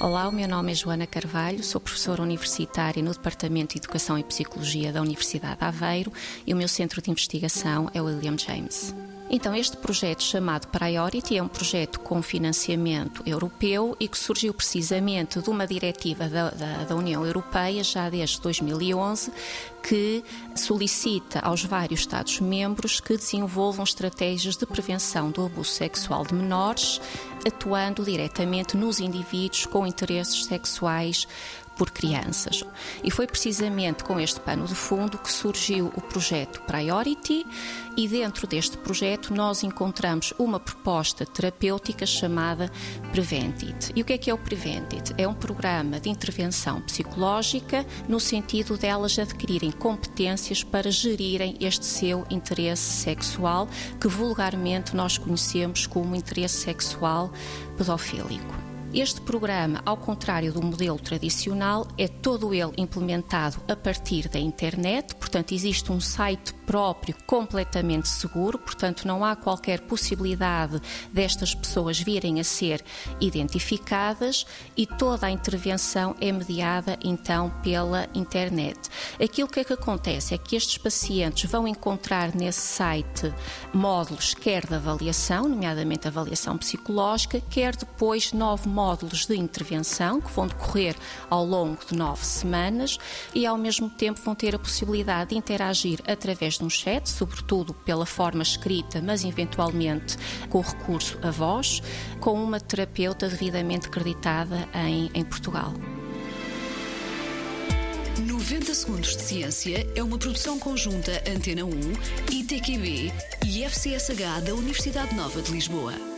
Olá, o meu nome é Joana Carvalho, sou professora universitária no Departamento de Educação e Psicologia da Universidade de Aveiro e o meu centro de investigação é o William James. Então, este projeto chamado Priority é um projeto com financiamento europeu e que surgiu precisamente de uma diretiva da, da, da, União Europeia já desde 2011 que solicita aos vários Estados-membros que desenvolvam estratégias de prevenção do abuso sexual de menores, atuando diretamente nos indivíduos com interesses sexuais por crianças. E foi precisamente com este pano de fundo que surgiu o projeto Priority, e dentro deste projeto nós encontramos uma proposta terapêutica chamada Preventit. E o que é que é o Preventit? É um programa de intervenção psicológica no sentido delas adquirirem competências para gerirem este seu interesse sexual, que vulgarmente nós conhecemos como interesse sexual pedofílico. Este programa, ao contrário do modelo tradicional, é todo ele implementado a partir da internet, portanto, existe um site próprio completamente seguro, portanto, não há qualquer possibilidade destas pessoas virem a ser identificadas e toda a intervenção é mediada então pela internet. Aquilo que é que acontece é que estes pacientes vão encontrar nesse site módulos quer de avaliação, nomeadamente avaliação psicológica, quer depois nove módulos de intervenção que vão decorrer ao longo de nove semanas e, ao mesmo tempo, vão ter a possibilidade de interagir através de um chat, sobretudo pela forma escrita, mas eventualmente com recurso à voz, com uma terapeuta devidamente acreditada em, em Portugal. 90 Segundos de Ciência é uma produção conjunta Antena 1, ITQB e FCSH da Universidade Nova de Lisboa.